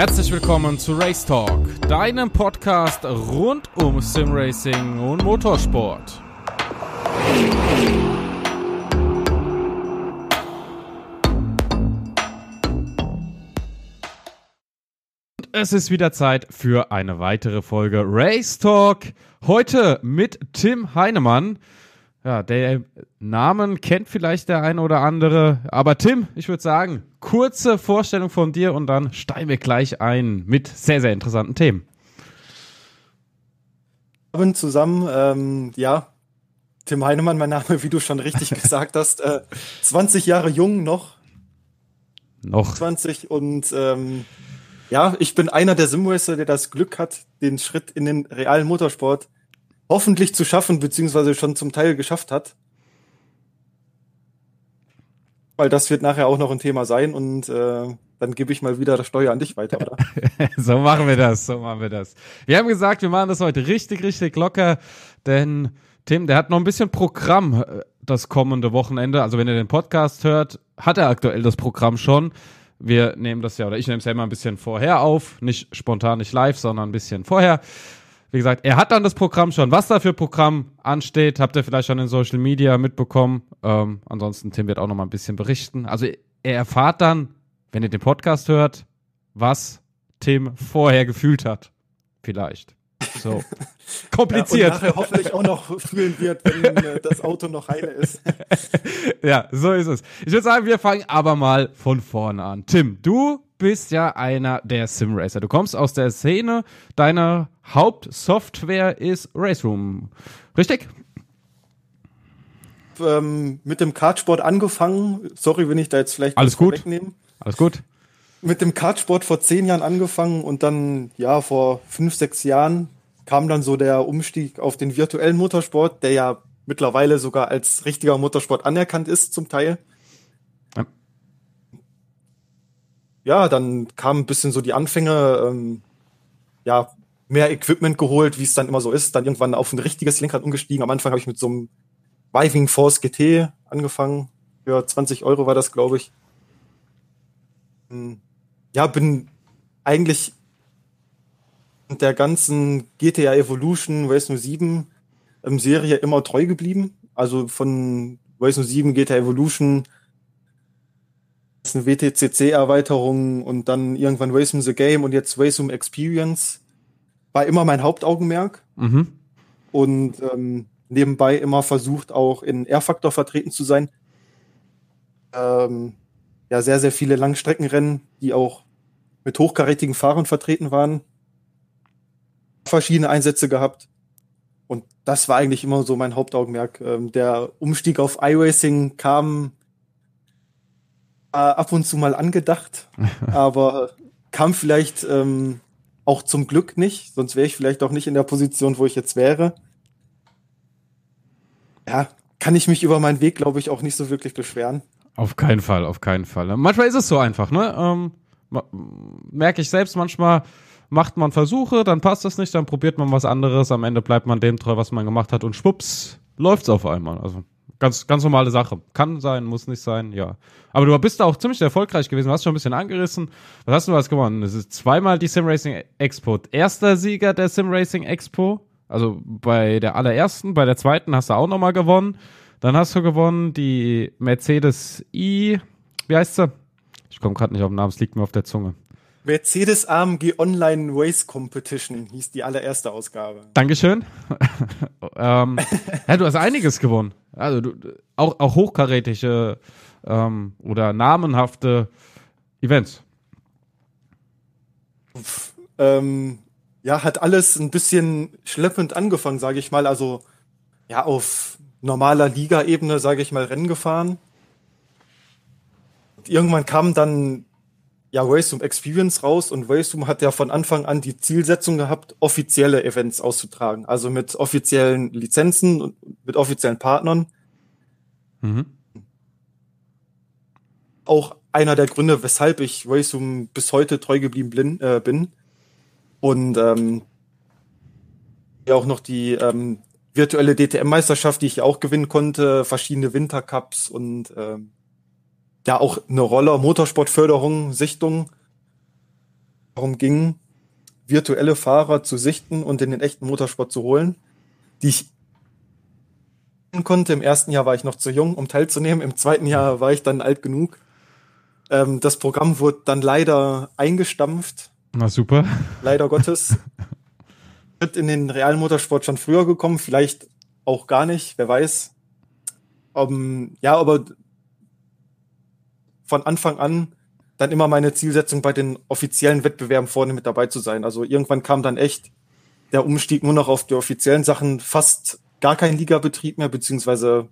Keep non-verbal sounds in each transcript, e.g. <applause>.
Herzlich willkommen zu Race Talk, deinem Podcast rund um Simracing und Motorsport. Es ist wieder Zeit für eine weitere Folge Race Talk. Heute mit Tim Heinemann. Ja, der Namen kennt vielleicht der eine oder andere. Aber Tim, ich würde sagen, kurze Vorstellung von dir und dann steigen wir gleich ein mit sehr, sehr interessanten Themen. Abend zusammen, ähm, ja, Tim Heinemann, mein Name, wie du schon richtig <laughs> gesagt hast, äh, 20 Jahre jung noch. Noch. 20 und ähm, ja, ich bin einer der Simracer, der das Glück hat, den Schritt in den realen Motorsport hoffentlich zu schaffen, beziehungsweise schon zum Teil geschafft hat. Weil das wird nachher auch noch ein Thema sein und äh, dann gebe ich mal wieder das Steuer an dich weiter, oder? <laughs> so machen wir das, so machen wir das. Wir haben gesagt, wir machen das heute richtig, richtig locker, denn Tim, der hat noch ein bisschen Programm äh, das kommende Wochenende. Also wenn ihr den Podcast hört, hat er aktuell das Programm schon. Wir nehmen das ja, oder ich nehme es ja immer ein bisschen vorher auf, nicht spontan, nicht live, sondern ein bisschen vorher. Wie gesagt, er hat dann das Programm schon. Was da für Programm ansteht, habt ihr vielleicht schon in Social Media mitbekommen. Ähm, ansonsten, Tim wird auch noch mal ein bisschen berichten. Also er erfahrt dann, wenn ihr den Podcast hört, was Tim vorher gefühlt hat. Vielleicht. So. <laughs> Kompliziert. Ja, und nachher hoffentlich auch noch fühlen wird, wenn äh, das Auto noch heile ist. <laughs> ja, so ist es. Ich würde sagen, wir fangen aber mal von vorne an. Tim, du bist ja einer der Simracer. Du kommst aus der Szene. Deine Hauptsoftware ist Raceroom. Richtig? Ähm, mit dem Kartsport angefangen. Sorry, wenn ich da jetzt vielleicht alles gut. Wegnehmen. Alles gut mit dem Kartsport vor zehn Jahren angefangen und dann, ja, vor fünf, sechs Jahren kam dann so der Umstieg auf den virtuellen Motorsport, der ja mittlerweile sogar als richtiger Motorsport anerkannt ist zum Teil. Ja, ja dann kam ein bisschen so die Anfänge, ähm, ja, mehr Equipment geholt, wie es dann immer so ist, dann irgendwann auf ein richtiges Lenkrad umgestiegen. Am Anfang habe ich mit so einem Viving Force GT angefangen. Für 20 Euro war das, glaube ich. Hm ja, bin eigentlich der ganzen GTA Evolution Race 07 ähm, Serie immer treu geblieben. Also von Race 07 GTA Evolution eine WTCC-Erweiterung und dann irgendwann Race the Game und jetzt Race Experience war immer mein Hauptaugenmerk. Mhm. Und ähm, nebenbei immer versucht, auch in R-Faktor vertreten zu sein. Ähm, ja sehr, sehr viele Langstreckenrennen, die auch mit hochkarätigen Fahrern vertreten waren. Verschiedene Einsätze gehabt. Und das war eigentlich immer so mein Hauptaugenmerk. Ähm, der Umstieg auf iRacing kam äh, ab und zu mal angedacht, <laughs> aber kam vielleicht ähm, auch zum Glück nicht, sonst wäre ich vielleicht auch nicht in der Position, wo ich jetzt wäre. Ja, kann ich mich über meinen Weg, glaube ich, auch nicht so wirklich beschweren. Auf keinen Fall, auf keinen Fall. Manchmal ist es so einfach, ne? Ähm, merke ich selbst manchmal, macht man Versuche, dann passt das nicht, dann probiert man was anderes, am Ende bleibt man dem treu, was man gemacht hat und schwupps, läuft's auf einmal. Also ganz, ganz normale Sache. Kann sein, muss nicht sein, ja. Aber du bist da auch ziemlich erfolgreich gewesen, du hast schon ein bisschen angerissen. Was hast du was gewonnen? Es ist zweimal die Sim Racing Expo. Erster Sieger der Sim Racing Expo. Also bei der allerersten, bei der zweiten hast du auch nochmal gewonnen. Dann hast du gewonnen die Mercedes I, wie heißt sie? Ich komme gerade nicht auf den Namen, es liegt mir auf der Zunge. Mercedes AMG Online Race Competition hieß die allererste Ausgabe. Dankeschön. <laughs> ähm, ja, du hast einiges gewonnen. Also du, auch, auch hochkarätige ähm, oder namenhafte Events. Ähm, ja, hat alles ein bisschen schleppend angefangen, sage ich mal. Also ja, auf normaler Liga-Ebene, sage ich mal, Rennen gefahren irgendwann kam dann ja Raceroom Experience raus und Raceroom hat ja von Anfang an die Zielsetzung gehabt, offizielle Events auszutragen, also mit offiziellen Lizenzen und mit offiziellen Partnern. Mhm. Auch einer der Gründe, weshalb ich Raceroom bis heute treu geblieben bin. Äh, bin. Und ähm, ja auch noch die ähm, virtuelle DTM-Meisterschaft, die ich auch gewinnen konnte, verschiedene Wintercups und ähm, ja auch eine Rolle, Motorsportförderung, Sichtung. darum ging, virtuelle Fahrer zu sichten und in den echten Motorsport zu holen, die ich konnte. Im ersten Jahr war ich noch zu jung, um teilzunehmen. Im zweiten Jahr war ich dann alt genug. Ähm, das Programm wurde dann leider eingestampft. Na super. Leider <laughs> Gottes. Wird in den realen Motorsport schon früher gekommen, vielleicht auch gar nicht, wer weiß. Um, ähm, ja, aber von Anfang an dann immer meine Zielsetzung bei den offiziellen Wettbewerben vorne mit dabei zu sein. Also irgendwann kam dann echt der Umstieg nur noch auf die offiziellen Sachen, fast gar kein Ligabetrieb mehr, beziehungsweise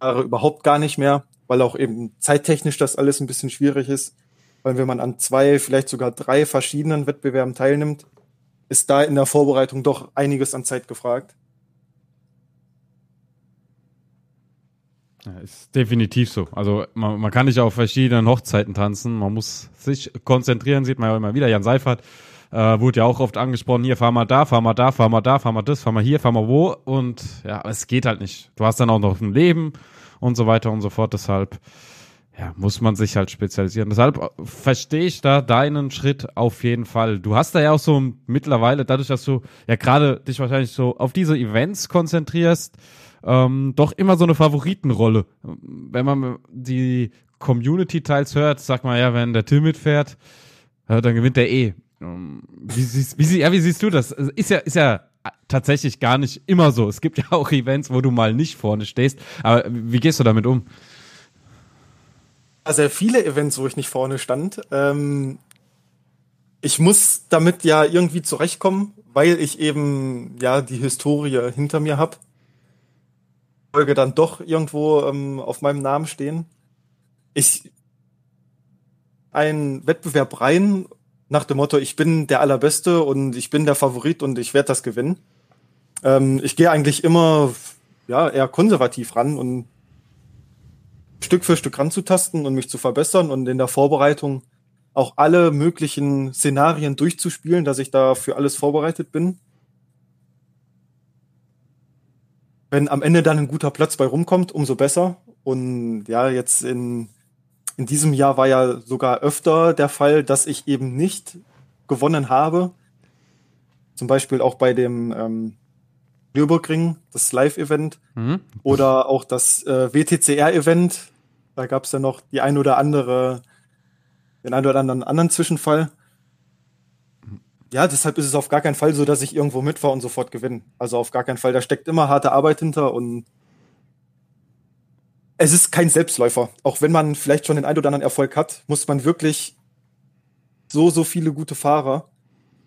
überhaupt gar nicht mehr, weil auch eben zeittechnisch das alles ein bisschen schwierig ist. Weil wenn man an zwei, vielleicht sogar drei verschiedenen Wettbewerben teilnimmt, ist da in der Vorbereitung doch einiges an Zeit gefragt. Ja, ist definitiv so. Also man, man kann nicht auf verschiedenen Hochzeiten tanzen. Man muss sich konzentrieren, sieht man ja immer wieder. Jan Seifert äh, wurde ja auch oft angesprochen, hier, fahr mal da, fahr mal da, fahr mal da, fahr mal das, fahr mal hier, fahr mal wo. Und ja, es geht halt nicht. Du hast dann auch noch ein Leben und so weiter und so fort. Deshalb ja, muss man sich halt spezialisieren. Deshalb äh, verstehe ich da deinen Schritt auf jeden Fall. Du hast da ja auch so mittlerweile, dadurch, dass du ja gerade dich wahrscheinlich so auf diese Events konzentrierst, ähm, doch immer so eine Favoritenrolle. Wenn man die Community-Teils hört, sagt man ja, wenn der Till mitfährt, äh, dann gewinnt der eh. Ähm, wie, siehst, wie, ja, wie siehst du das? Ist ja, ist ja tatsächlich gar nicht immer so. Es gibt ja auch Events, wo du mal nicht vorne stehst. Aber wie gehst du damit um? Sehr viele Events, wo ich nicht vorne stand. Ähm, ich muss damit ja irgendwie zurechtkommen, weil ich eben ja die Historie hinter mir habe. Folge dann doch irgendwo ähm, auf meinem Namen stehen. Ich ein Wettbewerb rein nach dem Motto, ich bin der Allerbeste und ich bin der Favorit und ich werde das gewinnen. Ähm, ich gehe eigentlich immer ja eher konservativ ran und Stück für Stück ranzutasten und mich zu verbessern und in der Vorbereitung auch alle möglichen Szenarien durchzuspielen, dass ich da für alles vorbereitet bin. Wenn am Ende dann ein guter Platz bei rumkommt, umso besser. Und ja, jetzt in, in diesem Jahr war ja sogar öfter der Fall, dass ich eben nicht gewonnen habe. Zum Beispiel auch bei dem ähm, Nürburgring, das Live-Event, mhm. oder auch das äh, WTCR-Event. Da gab es ja noch die ein oder andere, den ein oder anderen anderen Zwischenfall ja, deshalb ist es auf gar keinen Fall so, dass ich irgendwo mitfahre und sofort gewinne. Also auf gar keinen Fall. Da steckt immer harte Arbeit hinter und es ist kein Selbstläufer. Auch wenn man vielleicht schon den ein oder anderen Erfolg hat, muss man wirklich so, so viele gute Fahrer,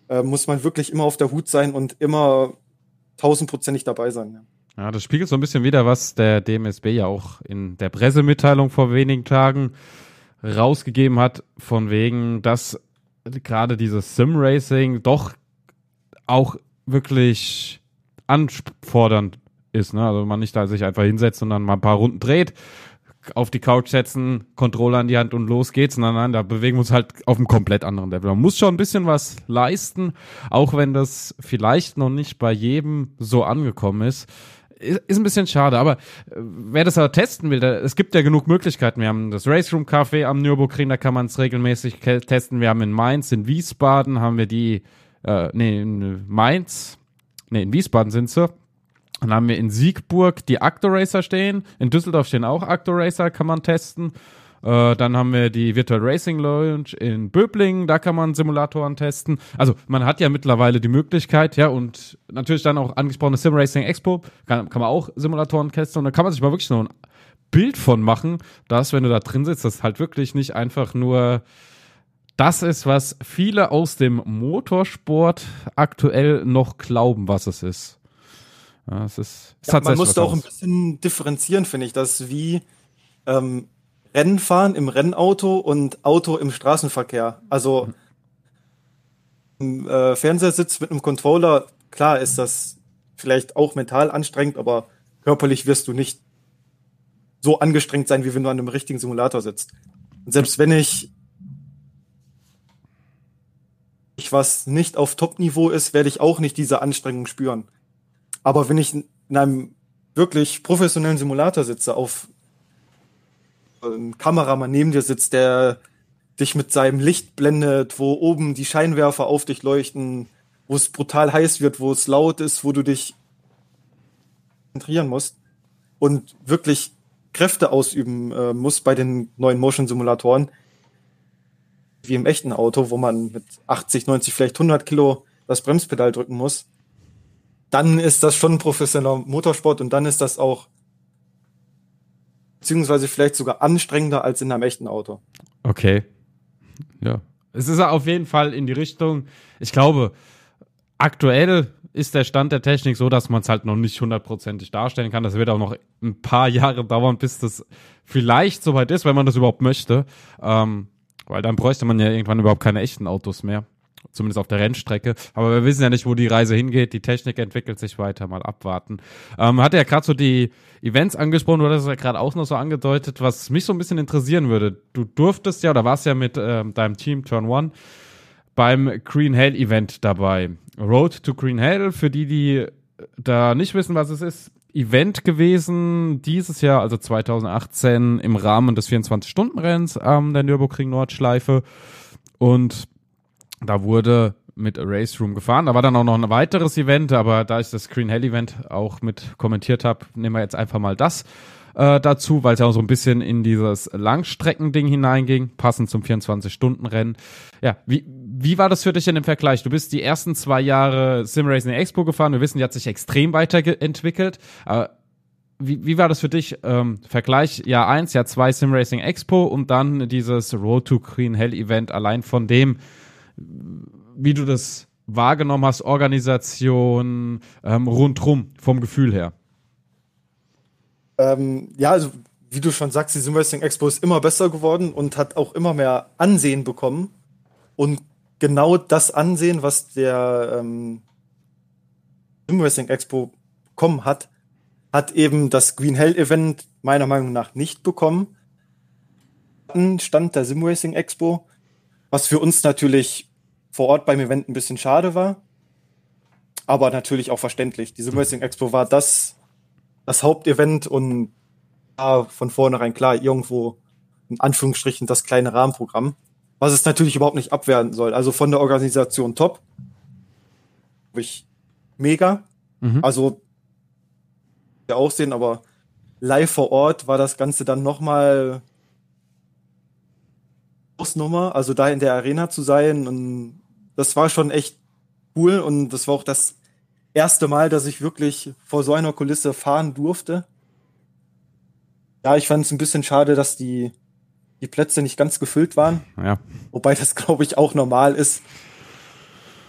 äh, muss man wirklich immer auf der Hut sein und immer tausendprozentig dabei sein. Ja. ja, das spiegelt so ein bisschen wieder, was der DMSB ja auch in der Pressemitteilung vor wenigen Tagen rausgegeben hat, von wegen, dass gerade dieses Sim-Racing doch auch wirklich anfordernd ist. Ne? Also man nicht da sich einfach hinsetzt und dann mal ein paar Runden dreht, auf die Couch setzen, Controller in die Hand und los geht's. Nein, nein, da bewegen wir uns halt auf einem komplett anderen Level. Man muss schon ein bisschen was leisten, auch wenn das vielleicht noch nicht bei jedem so angekommen ist ist ein bisschen schade, aber äh, wer das aber testen will, da, es gibt ja genug Möglichkeiten. Wir haben das Race Room Café am Nürburgring, da kann man es regelmäßig testen. Wir haben in Mainz, in Wiesbaden haben wir die, äh, nee, in Mainz, nee, in Wiesbaden sind sie. Dann haben wir in Siegburg die Actor Racer stehen. In Düsseldorf stehen auch Actor Racer, kann man testen. Äh, dann haben wir die Virtual Racing Lounge in Böblingen, da kann man Simulatoren testen. Also man hat ja mittlerweile die Möglichkeit, ja, und natürlich dann auch angesprochene Sim Racing Expo, kann, kann man auch Simulatoren testen und da kann man sich mal wirklich so ein Bild von machen, dass, wenn du da drin sitzt, das halt wirklich nicht einfach nur das ist, was viele aus dem Motorsport aktuell noch glauben, was es ist. Ja, es ist, es ja, man muss da auch ein bisschen differenzieren, finde ich, dass wie ähm, Rennen fahren im Rennauto und Auto im Straßenverkehr. Also im äh, Fernsehersitz mit einem Controller, klar ist das vielleicht auch mental anstrengend, aber körperlich wirst du nicht so angestrengt sein, wie wenn du an einem richtigen Simulator sitzt. Und selbst wenn ich ich was nicht auf Top-Niveau ist, werde ich auch nicht diese Anstrengung spüren. Aber wenn ich in einem wirklich professionellen Simulator sitze, auf ein Kameramann neben dir sitzt, der dich mit seinem Licht blendet, wo oben die Scheinwerfer auf dich leuchten, wo es brutal heiß wird, wo es laut ist, wo du dich konzentrieren musst und wirklich Kräfte ausüben äh, musst bei den neuen Motion-Simulatoren, wie im echten Auto, wo man mit 80, 90, vielleicht 100 Kilo das Bremspedal drücken muss, dann ist das schon professioneller Motorsport und dann ist das auch beziehungsweise vielleicht sogar anstrengender als in einem echten Auto. Okay. Ja. Es ist auf jeden Fall in die Richtung, ich glaube, aktuell ist der Stand der Technik so, dass man es halt noch nicht hundertprozentig darstellen kann. Das wird auch noch ein paar Jahre dauern, bis das vielleicht soweit ist, wenn man das überhaupt möchte. Ähm, weil dann bräuchte man ja irgendwann überhaupt keine echten Autos mehr. Zumindest auf der Rennstrecke. Aber wir wissen ja nicht, wo die Reise hingeht. Die Technik entwickelt sich weiter. Mal abwarten. Ähm, hat ja gerade so die Events angesprochen, du hattest ja gerade auch noch so angedeutet, was mich so ein bisschen interessieren würde. Du durftest ja oder warst ja mit ähm, deinem Team Turn One beim Green Hell Event dabei. Road to Green Hell, für die, die da nicht wissen, was es ist, Event gewesen dieses Jahr, also 2018, im Rahmen des 24-Stunden-Renns ähm, der Nürburgring Nordschleife. Und da wurde mit Race Room gefahren. Da war dann auch noch ein weiteres Event, aber da ich das Green Hell Event auch mit kommentiert habe, nehmen wir jetzt einfach mal das äh, dazu, weil es ja auch so ein bisschen in dieses Langstreckending hineinging, passend zum 24-Stunden-Rennen. Ja, wie, wie war das für dich denn im Vergleich? Du bist die ersten zwei Jahre Sim Racing Expo gefahren. Wir wissen, die hat sich extrem weiterentwickelt. Aber wie, wie war das für dich? Ähm, Vergleich Jahr eins, Jahr zwei Sim Racing Expo und dann dieses Road to Green Hell Event allein von dem, wie du das wahrgenommen hast, Organisation ähm, rundrum vom Gefühl her. Ähm, ja, also wie du schon sagst, die Simracing Expo ist immer besser geworden und hat auch immer mehr Ansehen bekommen. Und genau das Ansehen, was der ähm, Simracing Expo bekommen hat, hat eben das Green Hell Event meiner Meinung nach nicht bekommen. Stand der Simracing Expo, was für uns natürlich vor Ort beim Event ein bisschen schade war, aber natürlich auch verständlich. Die Simracing Expo war das das Hauptevent und ja, von vornherein klar irgendwo in Anführungsstrichen das kleine Rahmenprogramm, was es natürlich überhaupt nicht abwerten soll. Also von der Organisation top, ich mega. Mhm. Also der Aussehen, aber live vor Ort war das Ganze dann nochmal Ausnummer, also da in der Arena zu sein und das war schon echt cool und das war auch das erste Mal, dass ich wirklich vor so einer Kulisse fahren durfte. Ja, ich fand es ein bisschen schade, dass die, die Plätze nicht ganz gefüllt waren. Ja. Wobei das, glaube ich, auch normal ist,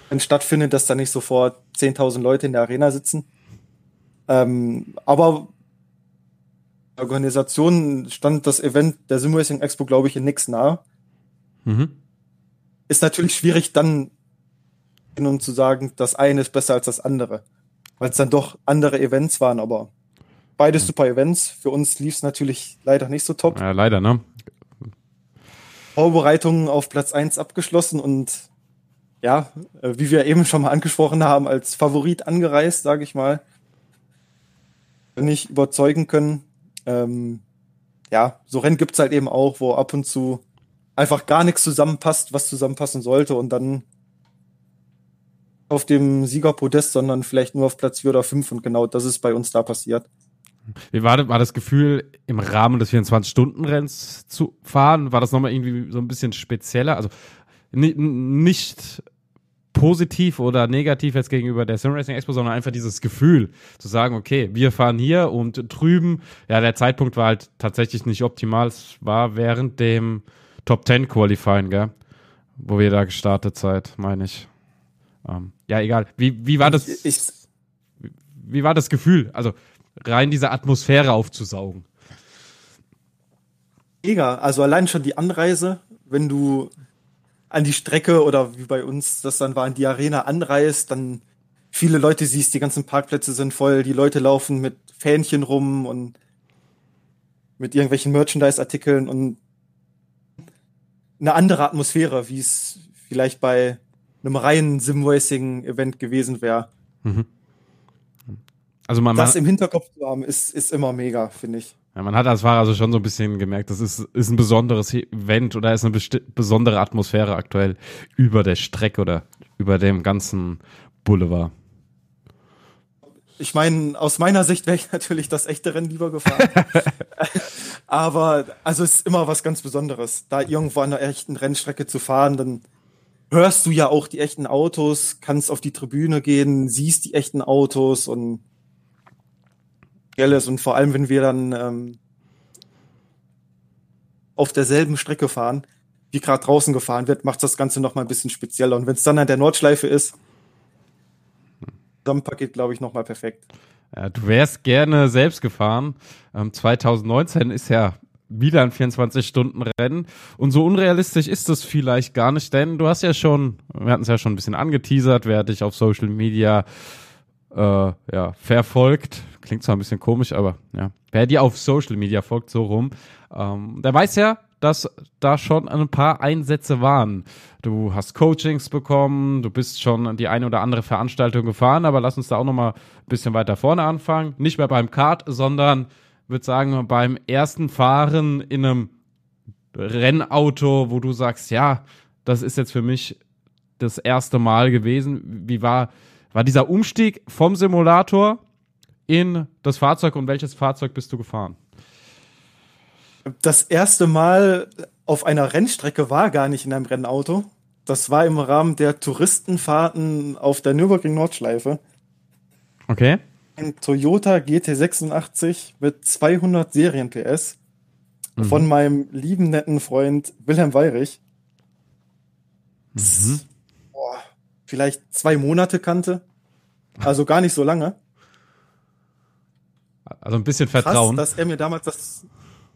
wenn stattfindet, dass da nicht sofort 10.000 Leute in der Arena sitzen. Ähm, aber Organisation stand das Event der Simracing Expo, glaube ich, in nix nahe. Mhm. Ist natürlich schwierig, dann und zu sagen, das eine ist besser als das andere. Weil es dann doch andere Events waren, aber beides super Events. Für uns lief es natürlich leider nicht so top. Ja, leider, ne? Vorbereitungen auf Platz 1 abgeschlossen und ja, äh, wie wir eben schon mal angesprochen haben, als Favorit angereist, sage ich mal. Nicht überzeugen können. Ähm, ja, so Rennen gibt's halt eben auch, wo ab und zu einfach gar nichts zusammenpasst, was zusammenpassen sollte und dann auf dem Siegerpodest, sondern vielleicht nur auf Platz 4 oder 5 und genau das ist bei uns da passiert. Wie war, war das Gefühl, im Rahmen des 24-Stunden-Renns zu fahren? War das nochmal irgendwie so ein bisschen spezieller? Also nicht positiv oder negativ jetzt gegenüber der Simracing Expo, sondern einfach dieses Gefühl zu sagen, okay, wir fahren hier und drüben. Ja, der Zeitpunkt war halt tatsächlich nicht optimal. Es war während dem Top 10 Qualifying, gell? Wo wir da gestartet seid, meine ich. Ähm, ja, egal. Wie, wie war das? Ich, wie war das Gefühl? Also rein diese Atmosphäre aufzusaugen. Mega. Also allein schon die Anreise, wenn du an die Strecke oder wie bei uns das dann war, in die Arena anreist, dann viele Leute siehst, die ganzen Parkplätze sind voll, die Leute laufen mit Fähnchen rum und mit irgendwelchen Merchandise-Artikeln und eine andere Atmosphäre, wie es vielleicht bei einem reinen Sim-Racing-Event gewesen wäre. Mhm. Also man, das im Hinterkopf zu haben, ist, ist immer mega, finde ich. Ja, man hat als Fahrer also schon so ein bisschen gemerkt, das ist, ist ein besonderes Event oder ist eine besondere Atmosphäre aktuell über der Strecke oder über dem ganzen Boulevard. Ich meine, aus meiner Sicht wäre ich <laughs> natürlich das echte Rennen lieber gefahren. <laughs> Aber also es ist immer was ganz Besonderes, da irgendwo an einer echten Rennstrecke zu fahren, dann hörst du ja auch die echten Autos, kannst auf die Tribüne gehen, siehst die echten Autos und ist und vor allem, wenn wir dann ähm, auf derselben Strecke fahren, wie gerade draußen gefahren wird, macht das Ganze noch mal ein bisschen spezieller. Und wenn es dann an der Nordschleife ist, dann Paket, glaube ich, noch mal perfekt. Ja, du wärst gerne selbst gefahren. Ähm, 2019 ist ja wieder ein 24-Stunden-Rennen. Und so unrealistisch ist das vielleicht gar nicht, denn du hast ja schon, wir hatten es ja schon ein bisschen angeteasert, wer dich auf Social Media äh, ja, verfolgt, klingt zwar ein bisschen komisch, aber ja, wer dir auf Social Media folgt, so rum, ähm, der weiß ja, dass da schon ein paar Einsätze waren. Du hast Coachings bekommen, du bist schon die eine oder andere Veranstaltung gefahren, aber lass uns da auch nochmal ein bisschen weiter vorne anfangen. Nicht mehr beim Kart, sondern würde sagen, beim ersten Fahren in einem Rennauto, wo du sagst, ja, das ist jetzt für mich das erste Mal gewesen. Wie war, war dieser Umstieg vom Simulator in das Fahrzeug und welches Fahrzeug bist du gefahren? Das erste Mal auf einer Rennstrecke war gar nicht in einem Rennauto. Das war im Rahmen der Touristenfahrten auf der Nürburgring Nordschleife. Okay. Ein Toyota GT86 mit 200 Serien PS mhm. von meinem lieben netten Freund Wilhelm Weirich. Mhm. Boah, vielleicht zwei Monate kannte. Also gar nicht so lange. Also ein bisschen Vertrauen. Krass, dass er mir damals das,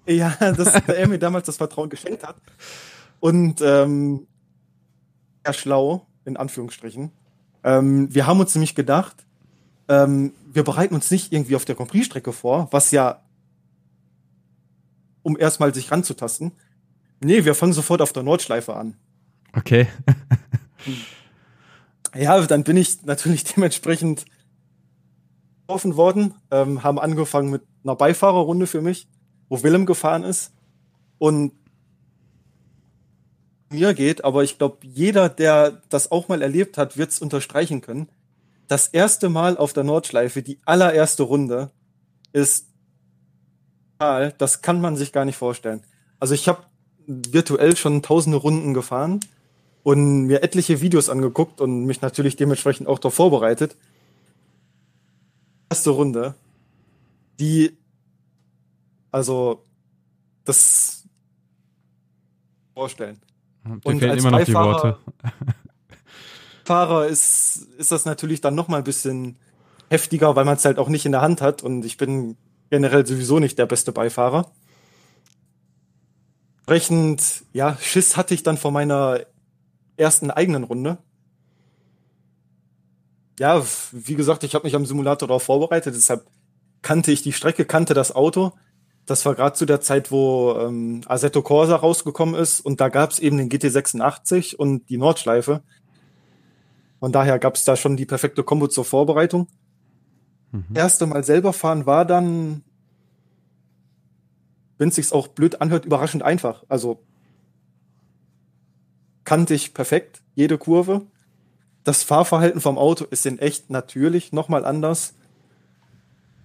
ja, <laughs> dass er mir damals das Vertrauen geschenkt hat. Und ähm, ja, schlau, in Anführungsstrichen. Ähm, wir haben uns nämlich gedacht, ähm, wir bereiten uns nicht irgendwie auf der Grand strecke vor, was ja, um erstmal sich ranzutasten. Nee, wir fangen sofort auf der Nordschleife an. Okay. <laughs> ja, dann bin ich natürlich dementsprechend getroffen worden, ähm, haben angefangen mit einer Beifahrerrunde für mich, wo Willem gefahren ist. Und mir geht, aber ich glaube, jeder, der das auch mal erlebt hat, wird es unterstreichen können. Das erste Mal auf der Nordschleife, die allererste Runde, ist das kann man sich gar nicht vorstellen. Also ich habe virtuell schon tausende Runden gefahren und mir etliche Videos angeguckt und mich natürlich dementsprechend auch darauf vorbereitet erste Runde, die, also, das vorstellen. Dir und fehlen immer noch die Worte. Fahrer ist, ist das natürlich dann noch mal ein bisschen heftiger, weil man es halt auch nicht in der Hand hat und ich bin generell sowieso nicht der beste Beifahrer. Entsprechend, ja, Schiss hatte ich dann vor meiner ersten eigenen Runde ja, wie gesagt, ich habe mich am Simulator darauf vorbereitet, deshalb kannte ich die Strecke, kannte das Auto. Das war gerade zu der Zeit, wo ähm, Assetto Corsa rausgekommen ist und da gab es eben den GT86 und die Nordschleife. Von daher gab es da schon die perfekte Kombo zur Vorbereitung. Mhm. Erste Mal selber fahren war dann, wenn es sich auch blöd anhört, überraschend einfach. Also kannte ich perfekt jede Kurve das Fahrverhalten vom Auto ist in echt natürlich nochmal anders.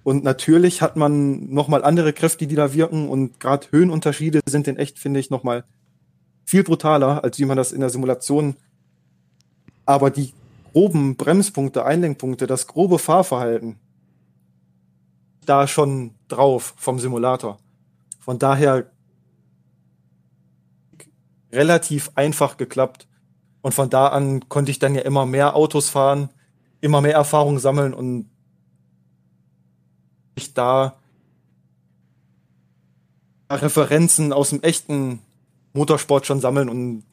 Und natürlich hat man nochmal andere Kräfte, die da wirken. Und gerade Höhenunterschiede sind in echt, finde ich, nochmal viel brutaler, als wie man das in der Simulation. Aber die groben Bremspunkte, Einlenkpunkte, das grobe Fahrverhalten, da schon drauf vom Simulator. Von daher relativ einfach geklappt. Und von da an konnte ich dann ja immer mehr Autos fahren, immer mehr Erfahrung sammeln und ich da Referenzen aus dem echten Motorsport schon sammeln und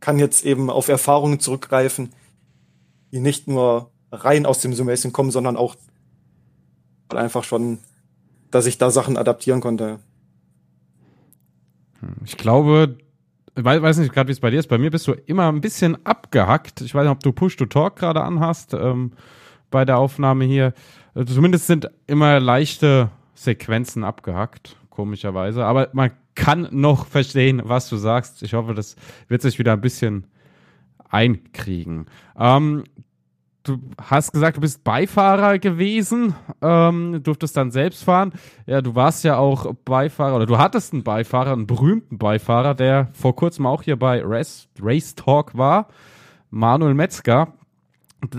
kann jetzt eben auf Erfahrungen zurückgreifen, die nicht nur rein aus dem Simulation kommen, sondern auch einfach schon, dass ich da Sachen adaptieren konnte. Ich glaube, ich weiß nicht gerade, wie es bei dir ist. Bei mir bist du immer ein bisschen abgehackt. Ich weiß nicht, ob du Push-to-Talk gerade anhast ähm, bei der Aufnahme hier. Also zumindest sind immer leichte Sequenzen abgehackt. komischerweise. Aber man kann noch verstehen, was du sagst. Ich hoffe, das wird sich wieder ein bisschen einkriegen. Ähm, du hast gesagt, du bist Beifahrer gewesen, ähm, durftest dann selbst fahren. Ja, du warst ja auch Beifahrer oder du hattest einen Beifahrer, einen berühmten Beifahrer, der vor kurzem auch hier bei Race, Race Talk war, Manuel Metzger.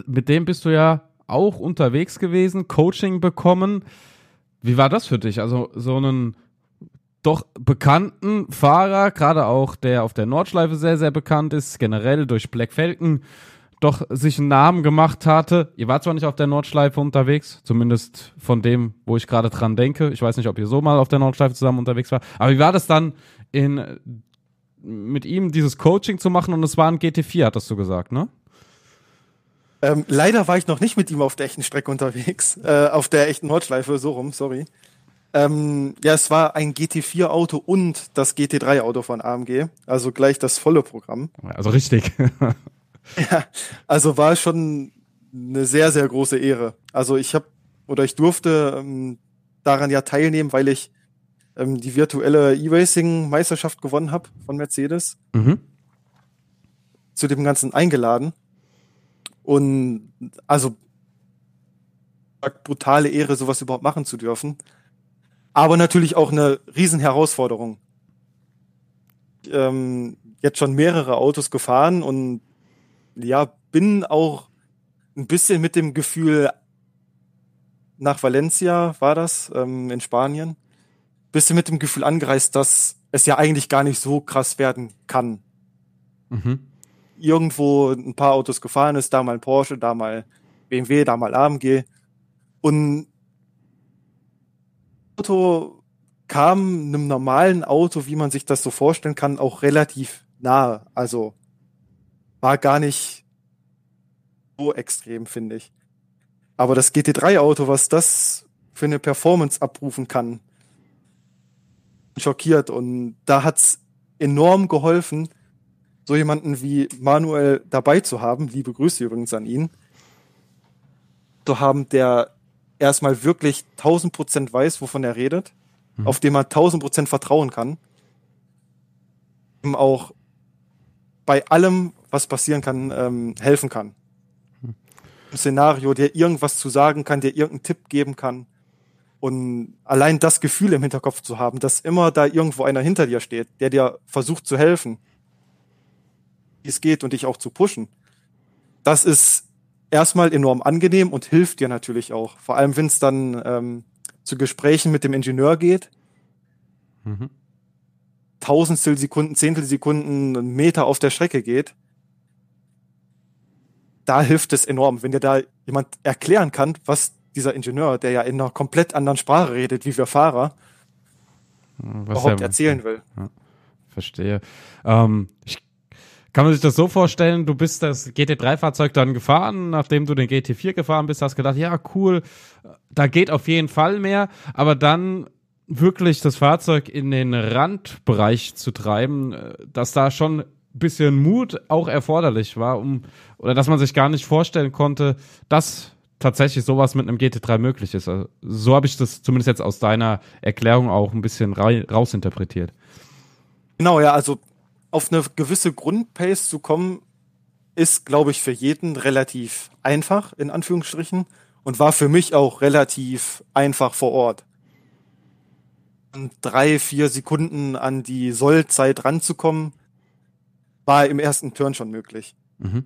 Mit dem bist du ja auch unterwegs gewesen, Coaching bekommen. Wie war das für dich? Also so einen doch bekannten Fahrer, gerade auch der auf der Nordschleife sehr, sehr bekannt ist, generell durch Black Falcon doch sich einen Namen gemacht hatte. Ihr wart zwar nicht auf der Nordschleife unterwegs, zumindest von dem, wo ich gerade dran denke. Ich weiß nicht, ob ihr so mal auf der Nordschleife zusammen unterwegs war. Aber wie war das dann, in, mit ihm dieses Coaching zu machen? Und es war ein GT4, hattest du gesagt, ne? Ähm, leider war ich noch nicht mit ihm auf der echten Strecke unterwegs, äh, auf der echten Nordschleife, so rum, sorry. Ähm, ja, es war ein GT4-Auto und das GT3-Auto von AMG, also gleich das volle Programm. Also richtig. <laughs> ja, also war schon eine sehr, sehr große Ehre. Also ich habe oder ich durfte ähm, daran ja teilnehmen, weil ich ähm, die virtuelle E-Racing-Meisterschaft gewonnen habe von Mercedes. Mhm. Zu dem Ganzen eingeladen. Und also brutale Ehre, sowas überhaupt machen zu dürfen. Aber natürlich auch eine Riesenherausforderung. Ähm, jetzt schon mehrere Autos gefahren und ja, bin auch ein bisschen mit dem Gefühl nach Valencia war das, ähm, in Spanien, bisschen mit dem Gefühl angereist, dass es ja eigentlich gar nicht so krass werden kann. Mhm. Irgendwo ein paar Autos gefahren ist, da mal Porsche, da mal BMW, da mal AMG. Und Auto kam einem normalen Auto, wie man sich das so vorstellen kann, auch relativ nahe. Also war gar nicht so extrem, finde ich. Aber das GT3-Auto, was das für eine Performance abrufen kann, schockiert. Und da hat's enorm geholfen, so jemanden wie Manuel dabei zu haben. Liebe Grüße übrigens an ihn. Zu haben, der erstmal wirklich 1000 Prozent weiß, wovon er redet, mhm. auf dem man 1000 Prozent vertrauen kann. Ihm auch bei allem, was passieren kann, ähm, helfen kann. Hm. Ein Szenario, der irgendwas zu sagen kann, der irgendeinen Tipp geben kann. Und allein das Gefühl im Hinterkopf zu haben, dass immer da irgendwo einer hinter dir steht, der dir versucht zu helfen, wie es geht und dich auch zu pushen, das ist erstmal enorm angenehm und hilft dir natürlich auch. Vor allem, wenn es dann ähm, zu Gesprächen mit dem Ingenieur geht. Mhm. Tausendstel Sekunden, Zehntel Sekunden, einen Meter auf der Strecke geht, da hilft es enorm, wenn dir da jemand erklären kann, was dieser Ingenieur, der ja in einer komplett anderen Sprache redet, wie wir Fahrer, was überhaupt er, erzählen will. Ja, verstehe. Ähm, ich, kann man sich das so vorstellen, du bist das GT3-Fahrzeug dann gefahren, nachdem du den GT4 gefahren bist, hast gedacht, ja, cool, da geht auf jeden Fall mehr, aber dann wirklich das Fahrzeug in den Randbereich zu treiben, äh, dass da schon bisschen Mut auch erforderlich war, um oder dass man sich gar nicht vorstellen konnte, dass tatsächlich sowas mit einem GT3 möglich ist. Also, so habe ich das zumindest jetzt aus deiner Erklärung auch ein bisschen rausinterpretiert. Genau, ja, also auf eine gewisse Grundpace zu kommen, ist, glaube ich, für jeden relativ einfach, in Anführungsstrichen, und war für mich auch relativ einfach vor Ort drei, vier Sekunden an die Sollzeit ranzukommen, war im ersten Turn schon möglich. Mhm.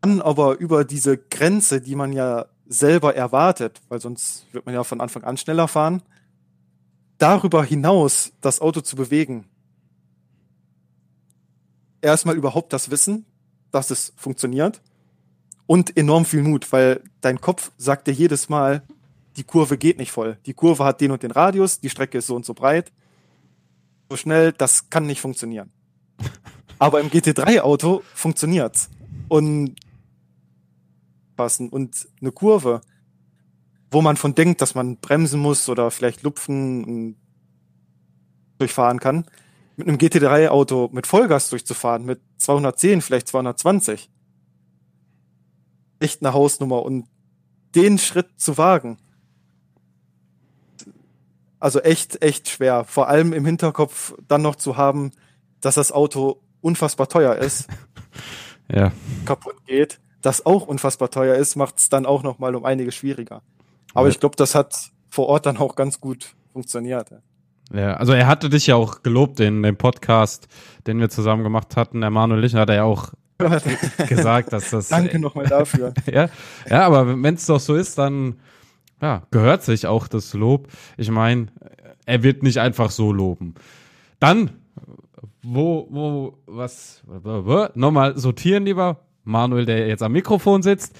Dann aber über diese Grenze, die man ja selber erwartet, weil sonst wird man ja von Anfang an schneller fahren, darüber hinaus das Auto zu bewegen. Erstmal überhaupt das Wissen, dass es funktioniert und enorm viel Mut, weil dein Kopf sagt dir jedes Mal, die Kurve geht nicht voll. Die Kurve hat den und den Radius, die Strecke ist so und so breit. So schnell, das kann nicht funktionieren. <laughs> Aber im GT3-Auto funktioniert's. Und passen. Und eine Kurve, wo man von denkt, dass man bremsen muss oder vielleicht lupfen durchfahren kann, mit einem GT3-Auto mit Vollgas durchzufahren, mit 210, vielleicht 220. Echt eine Hausnummer. Und den Schritt zu wagen, Also echt, echt schwer. Vor allem im Hinterkopf dann noch zu haben, dass das Auto unfassbar teuer ist, <laughs> Ja. kaputt geht, das auch unfassbar teuer ist, macht es dann auch noch mal um einiges schwieriger. Aber Ja. ich glaube, das hat vor Ort dann auch ganz gut funktioniert. Ja, also er hatte dich ja auch gelobt in dem Podcast, den wir zusammen gemacht hatten. Der Manuel Lichner hat er ja auch <laughs> gesagt, dass das. Danke nochmal dafür. Ja, ja aber wenn es doch so ist, dann ja, gehört sich auch das Lob. Ich meine, er wird nicht einfach so loben. Dann, wo, wo, was, nochmal sortieren lieber. Manuel, der jetzt am Mikrofon sitzt.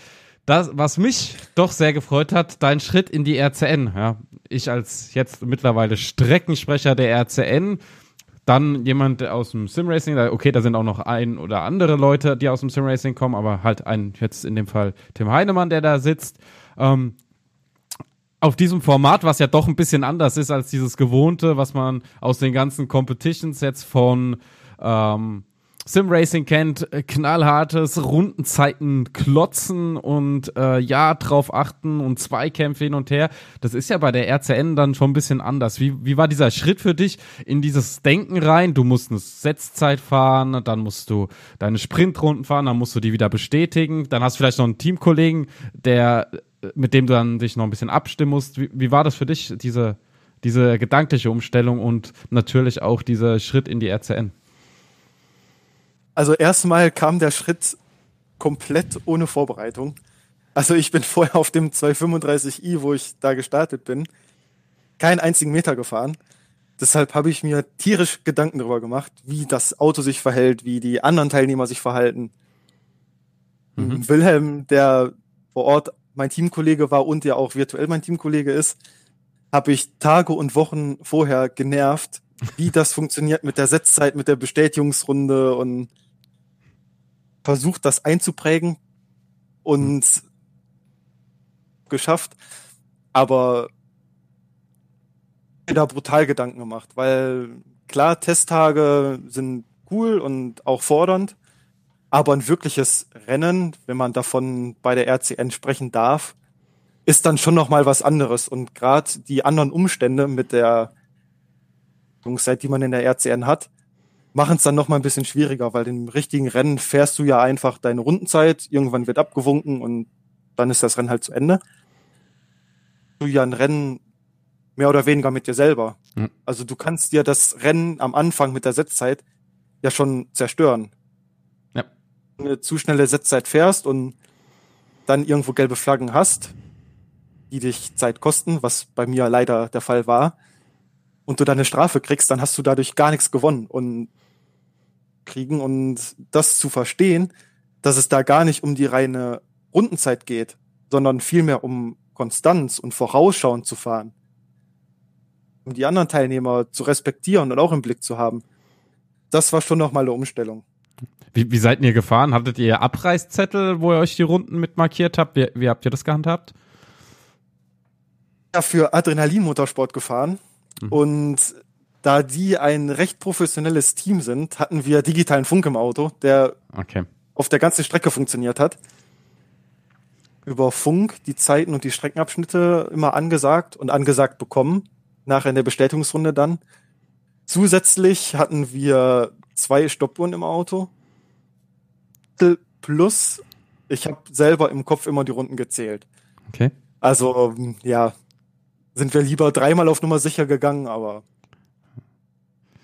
Das, was mich doch sehr gefreut hat, dein Schritt in die RCN. Ja, ich als jetzt mittlerweile Streckensprecher der RCN, dann jemand aus dem Simracing, okay, da sind auch noch ein oder andere Leute, die aus dem Simracing kommen, aber halt ein, jetzt in dem Fall Tim Heinemann, der da sitzt. Ähm, auf diesem Format, was ja doch ein bisschen anders ist als dieses gewohnte, was man aus den ganzen Competitions jetzt von ähm, Simracing kennt, äh, knallhartes Rundenzeiten klotzen und äh, ja drauf achten und Zweikämpfe hin und her. Das ist ja bei der RCN dann schon ein bisschen anders. Wie, wie war dieser Schritt für dich in dieses Denken rein? Du musst eine Setzzeit fahren, dann musst du deine Sprintrunden fahren, dann musst du die wieder bestätigen, dann hast du vielleicht noch einen Teamkollegen, der äh, mit dem du dann dich noch ein bisschen abstimmen musst. Wie, wie war das für dich, diese, diese gedankliche Umstellung und natürlich auch dieser Schritt in die RCN? Also erstmal kam der Schritt komplett ohne Vorbereitung. Also ich bin <laughs> vorher auf dem 235i, wo ich da gestartet bin, keinen einzigen Meter gefahren. Deshalb habe ich mir tierisch Gedanken darüber gemacht, wie das Auto sich verhält, wie die anderen Teilnehmer sich verhalten. Mhm. Wilhelm, der vor Ort mein Teamkollege war und ja auch virtuell mein Teamkollege ist, habe ich Tage und Wochen vorher genervt, wie das funktioniert mit der Setzzeit, mit der Bestätigungsrunde und versucht, das einzuprägen und geschafft, aber da brutal Gedanken gemacht, weil klar, Testtage sind cool und auch fordernd, aber ein wirkliches Rennen, wenn man davon bei der RCN sprechen darf, ist dann schon noch mal was anderes. Und gerade die anderen Umstände mit der Zeit, die man in der RCN hat, machen es dann noch mal ein bisschen schwieriger, weil im richtigen Rennen fährst du ja einfach deine Rundenzeit, irgendwann wird abgewunken und dann ist das Rennen halt zu Ende. Du ja ein Rennen mehr oder weniger mit dir selber. Mhm. Also du kannst dir das Rennen am Anfang mit der Setzzeit ja schon zerstören. Ja. Wenn du eine zu schnelle Setzzeit fährst und dann irgendwo gelbe Flaggen hast, die dich Zeit kosten, was bei mir leider der Fall war, und du dann eine Strafe kriegst, dann hast du dadurch gar nichts gewonnen und kriegen und das zu verstehen, dass es da gar nicht um die reine Rundenzeit geht, sondern vielmehr um Konstanz und vorausschauend zu fahren. Um die anderen Teilnehmer zu respektieren und auch im Blick zu haben. Das war schon nochmal eine Umstellung. Wie, wie seid ihr gefahren? Hattet ihr Abreißzettel, wo ihr euch die Runden mit markiert habt? Wie, wie habt ihr das gehandhabt? Ja, für Adrenalin-Motorsport gefahren und da die ein recht professionelles Team sind, hatten wir digitalen Funk im Auto, der Okay. auf der ganzen Strecke funktioniert hat. Über Funk die Zeiten und die Streckenabschnitte immer angesagt und angesagt bekommen, nachher in der Bestätigungsrunde dann. Zusätzlich hatten wir zwei Stoppuhren im Auto. Plus, ich habe selber im Kopf immer die Runden gezählt. Okay. Also, ja, sind wir lieber dreimal auf Nummer sicher gegangen, aber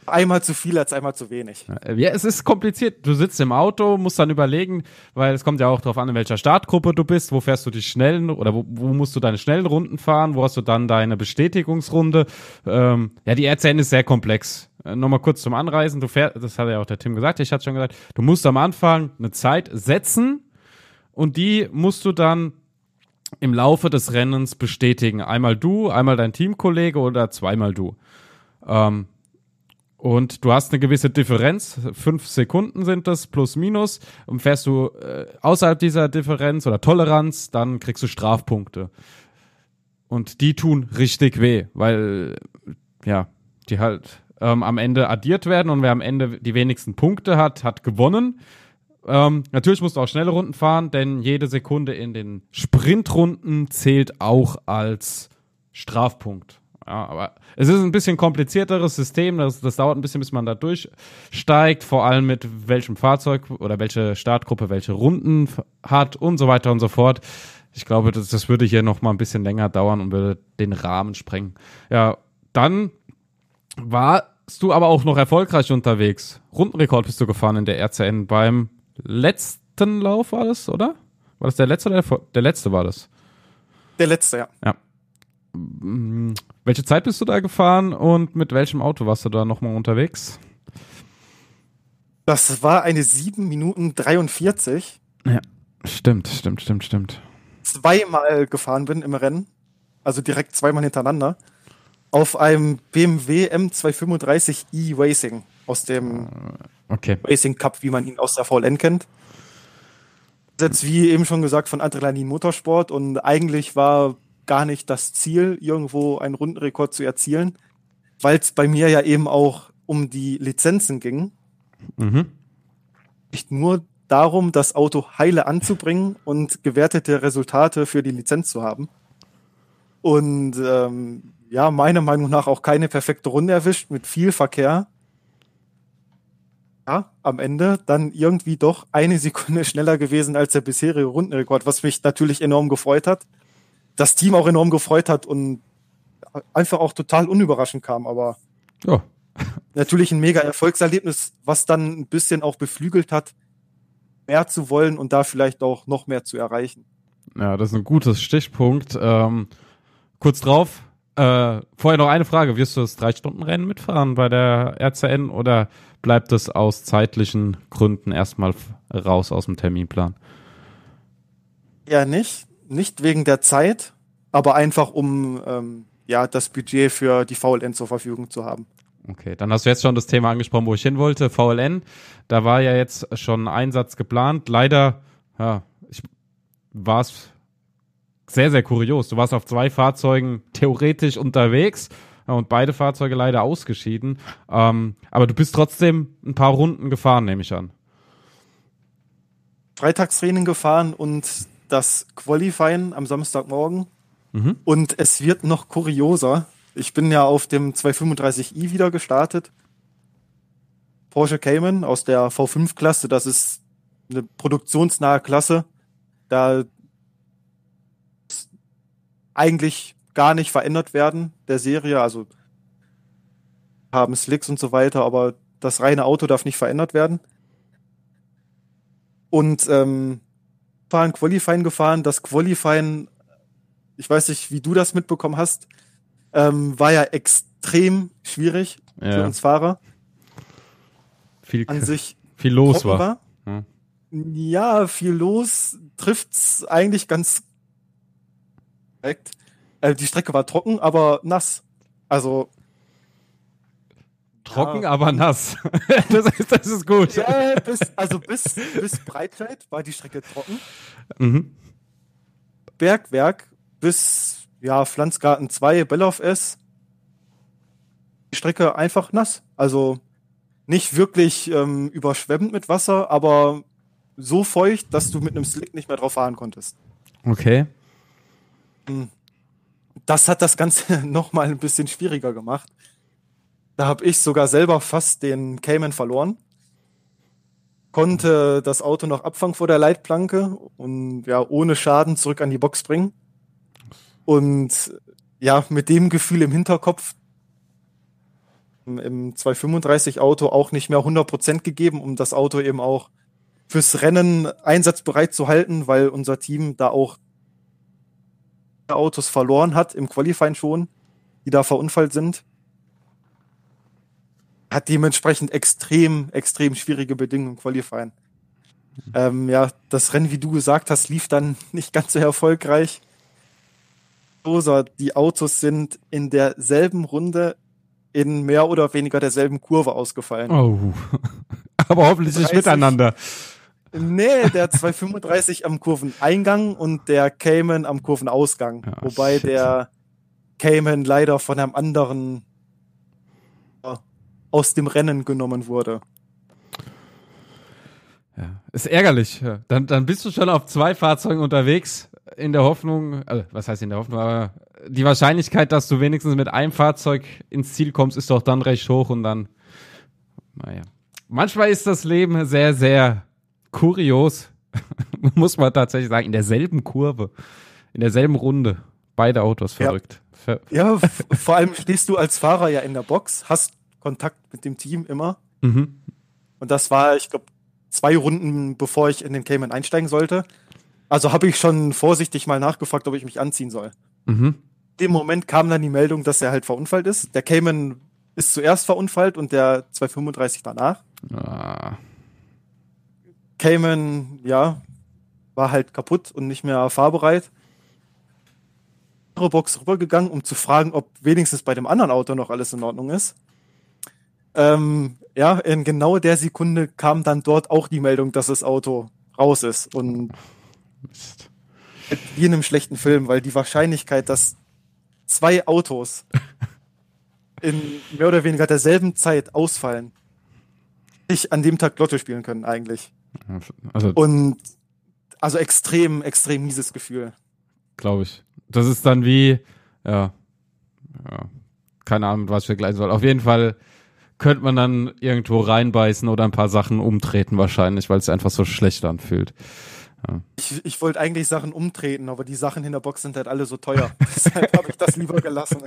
einmal zu viel als einmal zu wenig. Ja, es ist kompliziert. Du sitzt im Auto, musst dann überlegen, weil es kommt ja auch darauf an, in welcher Startgruppe du bist, wo fährst du die schnellen oder wo, wo musst du deine schnellen Runden fahren, wo hast du dann deine Bestätigungsrunde. Ähm, ja, die RCN ist sehr komplex. Äh, Nochmal kurz zum Anreisen. Du fährst, das hat ja auch der Tim gesagt, ich hatte schon gesagt, du musst am Anfang eine Zeit setzen und die musst du dann im Laufe des Rennens bestätigen. Einmal du, einmal dein Teamkollege oder zweimal du. Ähm, und du hast eine gewisse Differenz, fünf Sekunden sind das, plus minus. Und fährst du äh, außerhalb dieser Differenz oder Toleranz, dann kriegst du Strafpunkte. Und die tun richtig weh, weil, ja, die halt ähm, am Ende addiert werden und wer am Ende die wenigsten Punkte hat, hat gewonnen. Ähm, natürlich musst du auch schnelle Runden fahren, denn jede Sekunde in den Sprintrunden zählt auch als Strafpunkt. Ja, aber es ist ein bisschen komplizierteres System. Das, das dauert ein bisschen, bis man da durchsteigt. Vor allem mit welchem Fahrzeug oder welche Startgruppe welche Runden hat und so weiter und so fort. Ich glaube, das, das würde hier noch mal ein bisschen länger dauern und würde den Rahmen sprengen. Ja, dann warst du aber auch noch erfolgreich unterwegs. Rundenrekord bist du gefahren in der RCN beim letzten Lauf war das, oder? War das der letzte oder der, der letzte war das? Der letzte, ja. Ja. Welche Zeit bist du da gefahren und mit welchem Auto warst du da nochmal unterwegs? Das war eine 7 Minuten 43. Ja, stimmt, stimmt, stimmt, stimmt. Zweimal gefahren bin im Rennen. Also direkt zweimal hintereinander. Auf einem BMW M235i Racing aus dem okay. Racing Cup, wie man ihn aus der VLN kennt. Jetzt wie eben schon gesagt von Adrenalin Motorsport und eigentlich war gar nicht das Ziel, irgendwo einen Rundenrekord zu erzielen, weil es bei mir ja eben auch um die Lizenzen ging. Mhm. Nicht nur darum, das Auto heile anzubringen und gewertete Resultate für die Lizenz zu haben. Und ähm, ja, meiner Meinung nach auch keine perfekte Runde erwischt mit viel Verkehr. Ja, am Ende dann irgendwie doch eine Sekunde <laughs> schneller gewesen als der bisherige Rundenrekord, was mich natürlich enorm gefreut hat das Team auch enorm gefreut hat und einfach auch total unüberraschend kam. Aber ja. natürlich ein mega Erfolgserlebnis, was dann ein bisschen auch beflügelt hat, mehr zu wollen und da vielleicht auch noch mehr zu erreichen. Ja, das ist ein gutes Stichpunkt. Ähm, kurz drauf. Äh, vorher noch eine Frage. Wirst du das Drei-Stunden-Rennen mitfahren bei der RCN oder bleibt es aus zeitlichen Gründen erstmal raus aus dem Terminplan? Ja, nicht nicht wegen der Zeit, aber einfach um ähm, ja das Budget für die VLN zur Verfügung zu haben. Okay, dann hast du jetzt schon das Thema angesprochen, wo ich hin wollte. VLN, da war ja jetzt schon ein Einsatz geplant. Leider, ja, war es sehr, sehr kurios. Du warst auf zwei Fahrzeugen theoretisch unterwegs und beide Fahrzeuge leider ausgeschieden. Ähm, aber du bist trotzdem ein paar Runden gefahren, nehme ich an. Freitagstraining gefahren und das Qualifying am Samstagmorgen. Mhm. Und es wird noch kurioser. Ich bin ja auf dem 235i wieder gestartet. Porsche Cayman aus der V5-Klasse. Das ist eine produktionsnahe Klasse. Da eigentlich gar nicht verändert werden der Serie. Also haben Slicks und so weiter, aber das reine Auto darf nicht verändert werden. Und ähm, fahren, Qualifying gefahren. Das Qualifying, ich weiß nicht, wie du das mitbekommen hast, ähm, war ja extrem schwierig ja. für uns Fahrer. Viel, An sich viel los war. war. Ja. ja. viel los, trifft's eigentlich ganz direkt. Äh, die Strecke war trocken, aber nass. Also Trocken, ja. aber nass. <laughs> das, ist, das ist gut. Ja, bis, also bis, bis Breitscheid war die Strecke trocken. Mhm. Bergwerk bis ja, Pflanzgarten 2, Bellof S. Die Strecke einfach nass. Also nicht wirklich ähm, überschwemmend mit Wasser, aber so feucht, dass du mit einem Slick nicht mehr drauf fahren konntest. Okay. Hm. Das hat das Ganze <laughs> nochmal ein bisschen schwieriger gemacht. Da habe ich sogar selber fast den Cayman verloren. Konnte das Auto noch abfangen vor der Leitplanke und ja, ohne Schaden zurück an die Box bringen. Und ja, mit dem Gefühl im Hinterkopf im 235 Auto auch nicht mehr 100% gegeben, um das Auto eben auch fürs Rennen einsatzbereit zu halten, weil unser Team da auch Autos verloren hat, im Qualifying schon, die da verunfallt sind hat dementsprechend extrem, extrem schwierige Bedingungen qualifizieren. Ähm, ja, das Rennen, wie du gesagt hast, lief dann <laughs> nicht ganz so erfolgreich. Die Autos sind in derselben Runde in mehr oder weniger derselben Kurve ausgefallen. Oh. <laughs> Aber hoffentlich nicht miteinander. Nee, der <laughs> 235 am Kurveneingang und der Cayman am Kurvenausgang. Oh, Wobei shit. der Cayman leider von einem anderen aus dem Rennen genommen wurde. Ja, ist ärgerlich. Dann, dann bist du schon auf zwei Fahrzeugen unterwegs. in der Hoffnung, also was heißt in der Hoffnung, aber die Wahrscheinlichkeit, dass du wenigstens mit einem Fahrzeug ins Ziel kommst, ist doch dann recht hoch und dann, naja. Manchmal ist das Leben sehr, sehr kurios, <laughs> muss man tatsächlich sagen, in derselben Kurve, in derselben Runde. Beide Autos verrückt. Ja, ja vor allem stehst du als Fahrer ja in der Box, hast Kontakt mit dem Team immer. Mhm. Und das war, ich glaube, zwei Runden, bevor ich in den Cayman einsteigen sollte. Also habe ich schon vorsichtig mal nachgefragt, ob ich mich anziehen soll. Mhm. In dem Moment kam dann die Meldung, dass er halt verunfallt ist. Der Cayman ist zuerst verunfallt und der 235 danach. Ah. Cayman, ja, war halt kaputt und nicht mehr fahrbereit. Box rübergegangen, um zu fragen, ob wenigstens bei dem anderen Auto noch alles in Ordnung ist. Ähm, ja, in genau der Sekunde kam dann dort auch die Meldung, dass das Auto raus ist. Und Mist. wie in einem schlechten Film, weil die Wahrscheinlichkeit, dass zwei Autos <laughs> in mehr oder weniger derselben Zeit ausfallen, ich an dem Tag Lotto spielen können eigentlich. Also, Und also extrem, extrem mieses Gefühl. Glaube ich. Das ist dann wie, ja, ja, keine Ahnung, was ich vergleichen soll. Auf jeden Fall könnte man dann irgendwo reinbeißen oder ein paar Sachen umtreten wahrscheinlich, weil es einfach so schlecht anfühlt. Ja. Ich, ich wollte eigentlich Sachen umtreten, aber die Sachen in der Box sind halt alle so teuer. <laughs> Deshalb habe ich das lieber gelassen.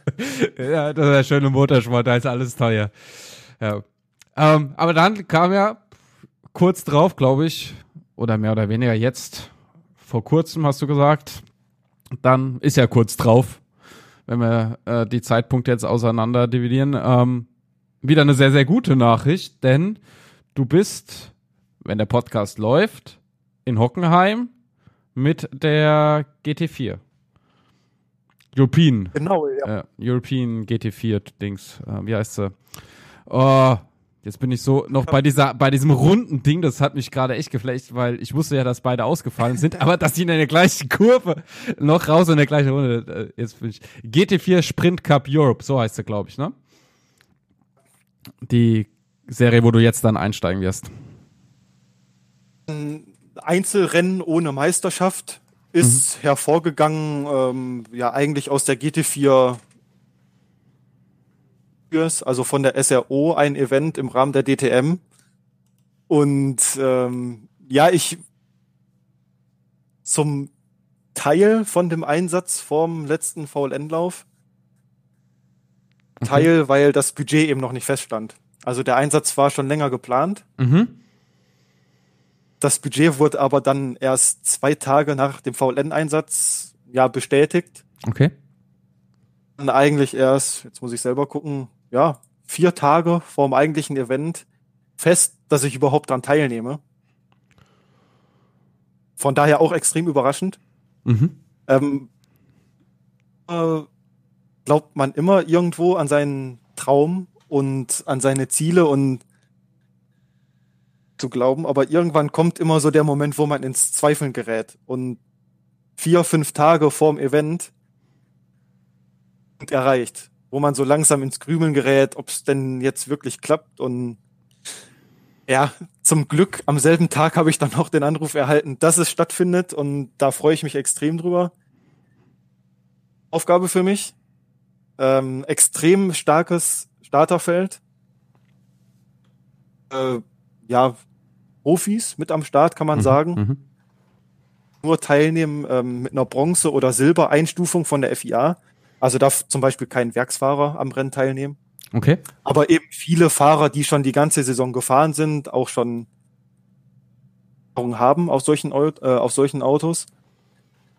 <laughs> ja, das ist der schöne Motorsport, da ist alles teuer. Ja. Ähm, aber dann kam ja kurz drauf, glaube ich, oder mehr oder weniger jetzt, vor kurzem hast du gesagt, dann ist ja kurz drauf, wenn wir äh, die Zeitpunkte jetzt auseinander dividieren, ähm, wieder eine sehr, sehr gute Nachricht, denn du bist, wenn der Podcast läuft, in Hockenheim mit der GT4. European. Genau, ja. Äh, European GT4-Dings. Äh, wie heißt sie? Oh, jetzt bin ich so noch bei dieser, bei diesem runden Ding, das hat mich gerade echt geflecht, weil ich wusste ja, dass beide ausgefallen sind, <laughs> aber dass sie in der gleichen Kurve noch raus in der gleichen Runde. Äh, jetzt bin ich. GT4 Sprint Cup Europe, so heißt sie, glaube ich, ne? Die Serie, wo du jetzt dann einsteigen wirst. Einzelrennen ohne Meisterschaft ist mhm. hervorgegangen, ähm, ja eigentlich aus der GT4 also von der SRO, ein Event im Rahmen der DTM. Und ähm, ja, ich zum Teil von dem Einsatz vom letzten VLN-Lauf. Teil, weil das Budget eben noch nicht feststand. Also der Einsatz war schon länger geplant. Mhm. Das Budget wurde aber dann erst zwei Tage nach dem VLN-Einsatz ja bestätigt. Okay. Und eigentlich erst, jetzt muss ich selber gucken, ja, vier Tage vor dem eigentlichen Event fest, dass ich überhaupt daran teilnehme. Von daher auch extrem überraschend. Mhm. Ähm, äh, glaubt man immer irgendwo an seinen Traum und an seine Ziele und zu glauben, aber irgendwann kommt immer so der Moment, wo man ins Zweifeln gerät und vier, fünf Tage vorm Event erreicht, wo man so langsam ins Grübeln gerät, ob es denn jetzt wirklich klappt und ja, zum Glück am selben Tag habe ich dann auch den Anruf erhalten, dass es stattfindet und da freue ich mich extrem drüber. Aufgabe für mich. Ähm, extrem starkes Starterfeld. Äh, ja, Profis mit am Start, kann man mhm, sagen. Mhm. Nur teilnehmen ähm, mit einer Bronze- oder Silber-Einstufung von der FIA. Also darf zum Beispiel kein Werksfahrer am Rennen teilnehmen. Okay. Aber eben viele Fahrer, die schon die ganze Saison gefahren sind, auch schon haben auf solchen, äh, auf solchen Autos.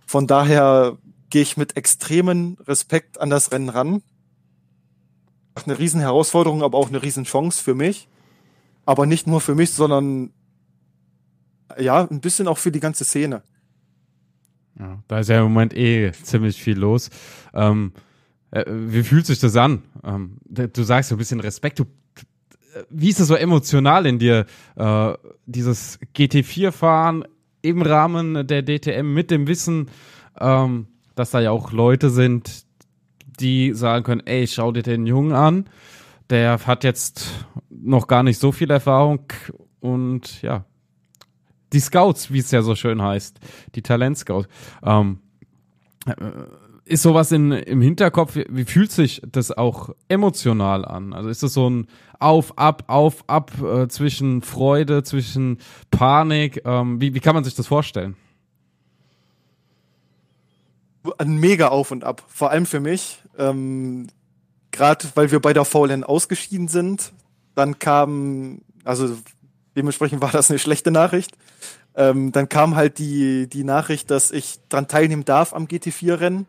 Von daher gehe ich mit extremen Respekt an das Rennen ran. Eine riesen Herausforderung, aber auch eine riesen Chance für mich. Aber nicht nur für mich, sondern ja, ein bisschen auch für die ganze Szene. Ja, da ist ja im Moment eh ziemlich viel los. Ähm, äh, wie fühlt sich das an? Ähm, du sagst so ein bisschen Respekt. Du, wie ist das so emotional in dir? Äh, dieses GT4-Fahren im Rahmen der DTM mit dem Wissen, ähm, dass da ja auch Leute sind, die sagen können, ey, schau dir den Jungen an. Der hat jetzt noch gar nicht so viel Erfahrung und ja, die Scouts, wie es ja so schön heißt, die Talentscouts. Ähm, äh, ist sowas in, im Hinterkopf, wie, fühlt sich das auch emotional an? Also ist das so ein Auf, Ab, Auf, Ab äh, zwischen Freude, zwischen Panik? Ähm, wie, wie kann man sich das vorstellen? Ein mega Auf und Ab, vor allem für mich. Ähm, Gerade weil wir bei der VLN ausgeschieden sind, dann kam, also dementsprechend war das eine schlechte Nachricht. Ähm, dann kam halt die, die Nachricht, dass ich dran teilnehmen darf am GT4-Rennen.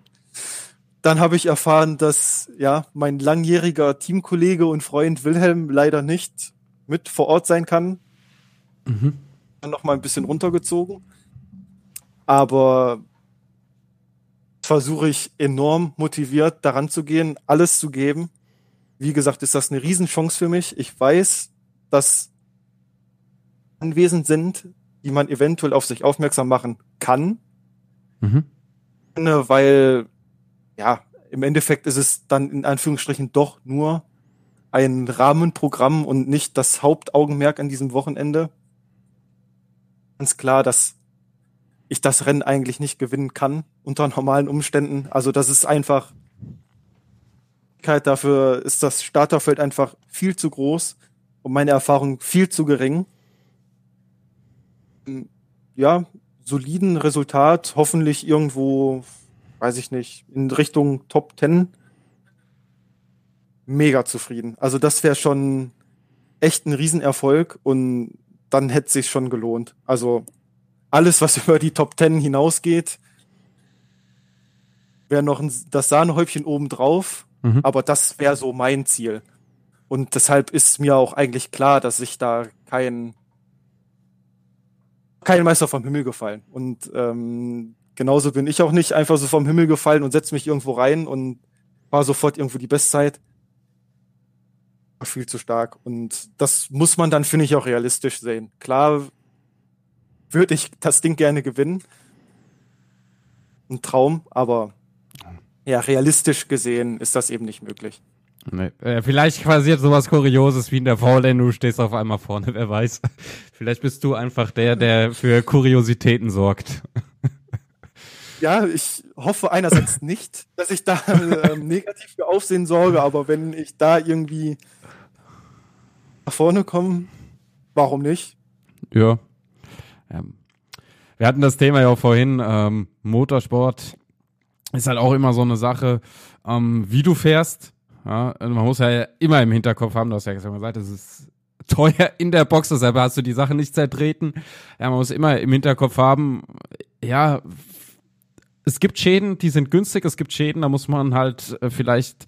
Dann habe ich erfahren, dass ja mein langjähriger Teamkollege und Freund Wilhelm leider nicht mit vor Ort sein kann. Mhm. Dann noch mal ein bisschen runtergezogen. Aber versuche ich enorm motiviert daran zu gehen, alles zu geben. Wie gesagt, ist das eine Riesenchance für mich. Ich weiß, dass anwesend sind, die man eventuell auf sich aufmerksam machen kann. Mhm. Weil, ja, im Endeffekt ist es dann in Anführungsstrichen doch nur ein Rahmenprogramm und nicht das Hauptaugenmerk an diesem Wochenende. Ganz klar, dass ich das Rennen eigentlich nicht gewinnen kann unter normalen Umständen. Also das ist einfach dafür ist das Starterfeld einfach viel zu groß und meine Erfahrung viel zu gering. Ja, soliden Resultat, hoffentlich irgendwo, weiß ich nicht, in Richtung Top 10. Mega zufrieden. Also das wäre schon echt ein Riesenerfolg und dann hätte es sich schon gelohnt. Also alles, was <laughs> über die Top 10 hinausgeht, wäre noch ein, das Sahnehäubchen oben drauf. Mhm. Aber das wäre so mein Ziel. Und deshalb ist mir auch eigentlich klar, dass ich da kein, kein Meister vom Himmel gefallen. Und ähm, genauso bin ich auch nicht einfach so vom Himmel gefallen und setze mich irgendwo rein und war sofort irgendwo die Bestzeit. Viel zu stark. Und das muss man dann, finde ich, auch realistisch sehen. Klar würde ich das Ding gerne gewinnen. Ein Traum, aber ja, realistisch gesehen ist das eben nicht möglich. Nee. Äh, vielleicht passiert sowas Kurioses wie in der VLN, du stehst auf einmal vorne, <laughs> wer weiß. Vielleicht bist du einfach der, der für Kuriositäten sorgt. <laughs> Ja, ich hoffe einerseits nicht, dass ich da äh, negativ für Aufsehen sorge, aber wenn ich da irgendwie nach vorne komme, warum nicht? Ja. Ähm, wir hatten das Thema ja auch vorhin, ähm, Motorsport ist halt auch immer so eine Sache, ähm, wie du fährst. Ja, man muss ja immer im Hinterkopf haben, du hast ja gesagt, es ist teuer in der Box, deshalb hast du die Sache nicht zertreten. Ja, man muss immer im Hinterkopf haben, ja, es gibt Schäden, die sind günstig, es gibt Schäden, da muss man halt äh, vielleicht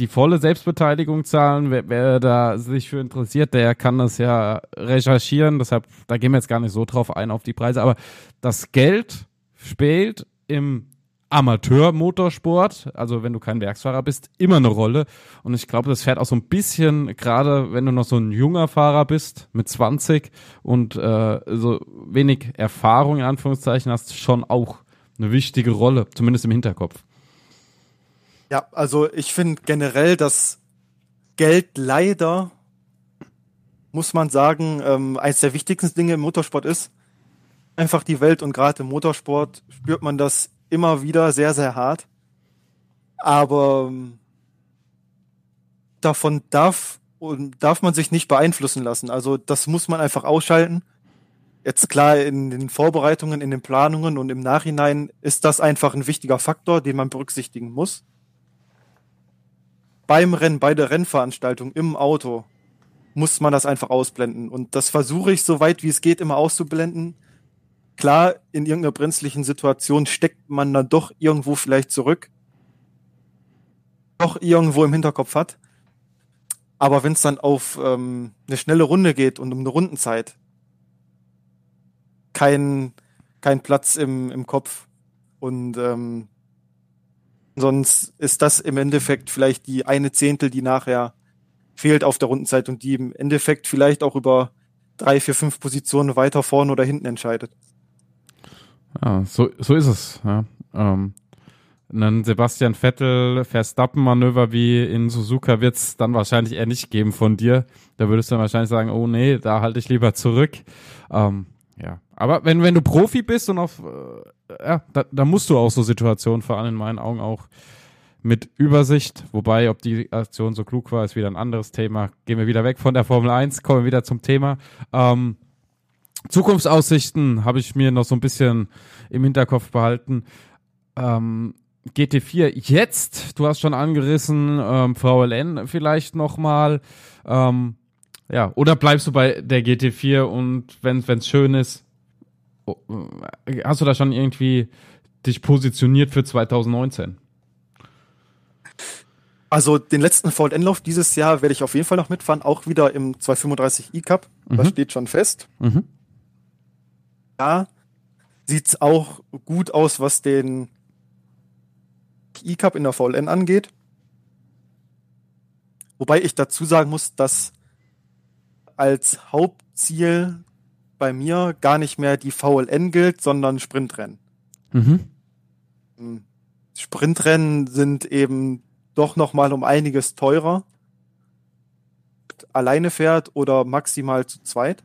die volle Selbstbeteiligung zahlen. Wer, wer da sich für interessiert, der kann das ja recherchieren. Deshalb, da gehen wir jetzt gar nicht so drauf ein auf die Preise. Aber das Geld spielt im Amateur-Motorsport, also wenn du kein Werksfahrer bist, immer eine Rolle. Und ich glaube, das fährt auch so ein bisschen, gerade wenn du noch so ein junger Fahrer bist, mit 20 und äh, so wenig Erfahrung in Anführungszeichen hast, schon auch eine wichtige Rolle, zumindest im Hinterkopf. Ja, also ich finde generell, dass Geld leider, muss man sagen, ähm, eines der wichtigsten Dinge im Motorsport ist. Einfach die Welt und gerade im Motorsport spürt man das immer wieder sehr, sehr hart. Aber ähm, davon darf, darf man sich nicht beeinflussen lassen. Also das muss man einfach ausschalten. Jetzt klar, in den Vorbereitungen, in den Planungen und im Nachhinein ist das einfach ein wichtiger Faktor, den man berücksichtigen muss. Beim Rennen, bei der Rennveranstaltung, im Auto, muss man das einfach ausblenden. Und das versuche ich so weit wie es geht immer auszublenden Klar, in irgendeiner brenzlichen Situation steckt man dann doch irgendwo vielleicht zurück, doch irgendwo im Hinterkopf hat. Aber wenn es dann auf ähm, eine schnelle Runde geht und um eine Rundenzeit, kein, kein Platz im, im Kopf. Und ähm, sonst ist das im Endeffekt vielleicht die eine Zehntel, die nachher fehlt auf der Rundenzeit und die im Endeffekt vielleicht auch über drei, vier, fünf Positionen weiter vorne oder hinten entscheidet. Ja, so, so ist es. Ja. Ähm, einen Sebastian Vettel Verstappen-Manöver wie in Suzuka wird es dann wahrscheinlich eher nicht geben von dir. Da würdest du dann wahrscheinlich sagen, oh nee, da halte ich lieber zurück. Ähm, ja, Aber wenn, wenn du Profi bist und auf, äh, ja, da, da musst du auch so Situationen fahren, in meinen Augen auch mit Übersicht. Wobei, ob die Aktion so klug war, ist wieder ein anderes Thema. Gehen wir wieder weg von der Formel 1, kommen wir wieder zum Thema. Ähm, Zukunftsaussichten habe ich mir noch so ein bisschen im Hinterkopf behalten. Ähm, GT4 jetzt, du hast schon angerissen, ähm, VLN vielleicht nochmal. Ähm, ja, oder bleibst du bei der GT4 und wenn es schön ist, hast du da schon irgendwie dich positioniert für 2019? Also den letzten VLN-Lauf dieses Jahr werde ich auf jeden Fall noch mitfahren, auch wieder im 235 E-Cup. Mhm. Das steht schon fest. Mhm. Ja, sieht's auch gut aus, was den E-Cup in der VLN angeht. Wobei ich dazu sagen muss, dass als Hauptziel bei mir gar nicht mehr die VLN gilt, sondern Sprintrennen. Mhm. Hm. Sprintrennen sind eben doch noch mal um einiges teurer. Alleine fährt oder maximal zu zweit.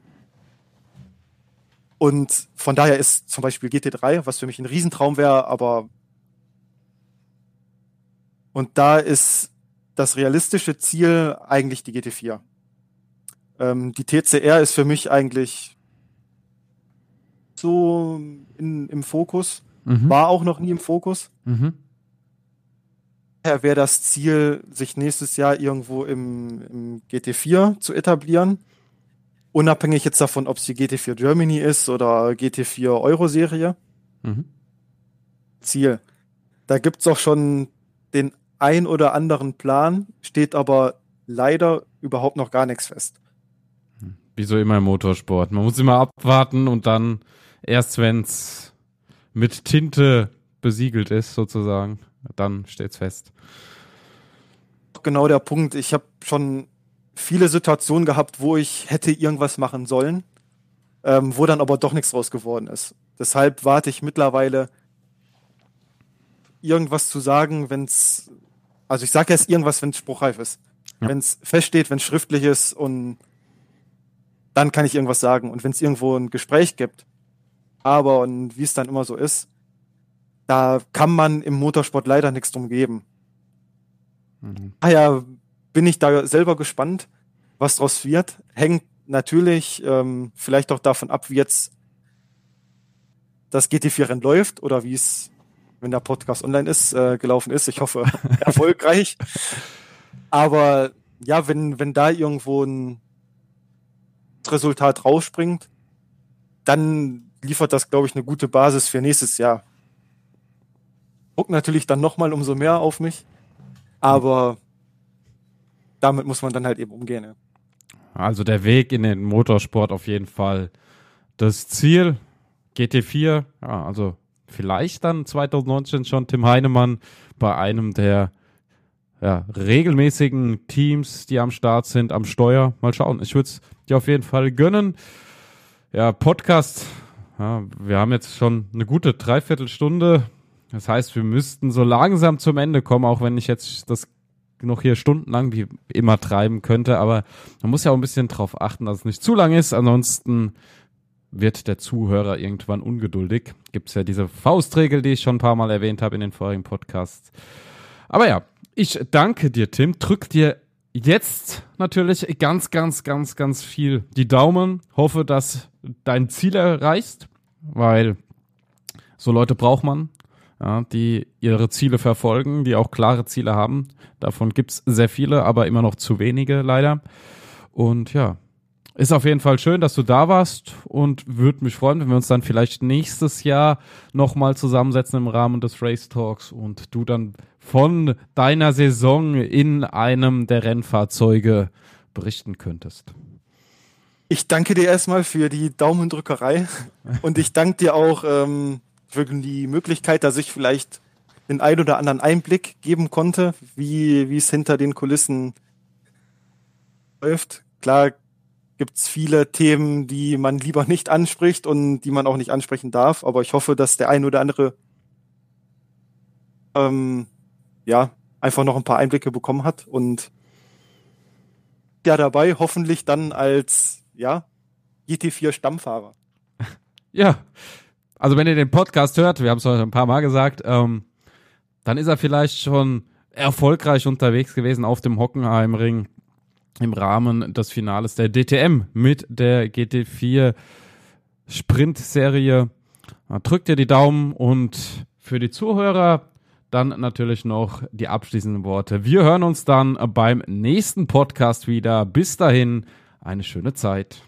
Und von daher ist zum Beispiel GT3, was für mich ein Riesentraum wäre, aber und da ist das realistische Ziel eigentlich die GT4. Ähm, die TCR ist für mich eigentlich so in, im Fokus, mhm. war auch noch nie im Fokus. Mhm. Daher wäre das Ziel, sich nächstes Jahr irgendwo im, im GT4 zu etablieren. Unabhängig jetzt davon, ob es die GT4 Germany ist oder GT4 Euro-Serie. Mhm. Ziel. Da gibt es auch schon den ein oder anderen Plan, steht aber leider überhaupt noch gar nichts fest. Wie so immer im Motorsport. Man muss immer abwarten und dann erst, wenn es mit Tinte besiegelt ist, sozusagen, dann steht's fest. Genau der Punkt. Ich habe schon viele Situationen gehabt, wo ich hätte irgendwas machen sollen, ähm, wo dann aber doch nichts draus geworden ist. Deshalb warte ich mittlerweile, irgendwas zu sagen, wenn es, also ich sage jetzt irgendwas, wenn es spruchreif ist. Ja. Wenn es feststeht, wenn es schriftlich ist und dann kann ich irgendwas sagen. Und wenn es irgendwo ein Gespräch gibt, aber und wie es dann immer so ist, da kann man im Motorsport leider nichts drum geben. Mhm. Daher bin ich da selber gespannt, was draus wird. Hängt natürlich ähm, vielleicht auch davon ab, wie jetzt das GT4-Rennen läuft oder wie es, wenn der Podcast online ist, äh, gelaufen ist. Ich hoffe, <laughs> erfolgreich. Aber ja, wenn, wenn da irgendwo ein Resultat rausspringt, dann liefert das, glaube ich, eine gute Basis für nächstes Jahr. Guckt natürlich dann nochmal umso mehr auf mich, aber damit muss man dann halt eben umgehen. Ja. Also der Weg in den Motorsport auf jeden Fall. Das Ziel GT4, ja, also vielleicht dann 2019 schon Tim Heinemann bei einem der ja, regelmäßigen Teams, die am Start sind, am Steuer. Mal schauen. Ich würde es dir auf jeden Fall gönnen. Ja, Podcast. Ja, wir haben jetzt schon eine gute Dreiviertelstunde. Das heißt, wir müssten so langsam zum Ende kommen, auch wenn ich jetzt das noch hier stundenlang wie immer treiben könnte. Aber man muss ja auch ein bisschen drauf achten, dass es nicht zu lang ist. Ansonsten wird der Zuhörer irgendwann ungeduldig. Gibt es ja diese Faustregel, die ich schon ein paar Mal erwähnt habe in den vorigen Podcasts. Aber ja, ich danke dir, Tim. Drück dir jetzt natürlich ganz, ganz, ganz, ganz viel die Daumen. Hoffe, dass dein Ziel erreichst, weil so Leute braucht man, ja, die ihre Ziele verfolgen, die auch klare Ziele haben. Davon gibt's sehr viele, aber immer noch zu wenige leider. Und ja, ist auf jeden Fall schön, dass du da warst und würde mich freuen, wenn wir uns dann vielleicht nächstes Jahr nochmal zusammensetzen im Rahmen des Race Talks und du dann von deiner Saison in einem der Rennfahrzeuge berichten könntest. Ich danke dir erstmal für die Daumendrückerei <laughs> und ich danke dir auch ähm, für die Möglichkeit, dass ich vielleicht den ein oder anderen Einblick geben konnte, wie, wie es hinter den Kulissen läuft. Klar gibt es viele Themen, die man lieber nicht anspricht und die man auch nicht ansprechen darf. Aber ich hoffe, dass der ein oder andere ähm, ja einfach noch ein paar Einblicke bekommen hat und ja dabei hoffentlich dann als ja GT4 Stammfahrer. <laughs> ja, also wenn ihr den Podcast hört, wir haben es heute ein paar Mal gesagt, ähm, dann ist er vielleicht schon erfolgreich unterwegs gewesen auf dem Hockenheimring im Rahmen des Finales der DTM mit der GT4 Sprint-Serie. Drückt ihr die Daumen und für die Zuhörer dann natürlich noch die abschließenden Worte. Wir hören uns dann beim nächsten Podcast wieder. Bis dahin, eine schöne Zeit.